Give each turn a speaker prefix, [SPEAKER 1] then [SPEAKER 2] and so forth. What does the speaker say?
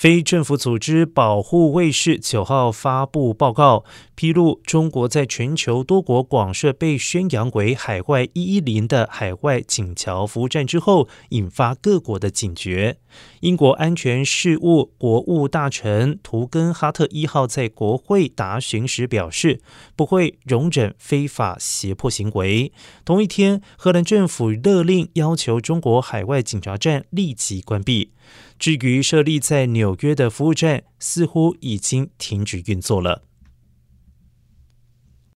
[SPEAKER 1] 非政府组织保护卫士九号发布报告，披露中国在全球多国广设被宣扬为“海外一一零”的海外警桥服务站之后，引发各国的警觉。英国安全事务国务大臣图根哈特一号在国会答询时表示，不会容忍非法胁迫行为。同一天，荷兰政府勒令要求中国海外警察站立即关闭。至于设立在纽纽约的服务站，似乎已经停止运作了。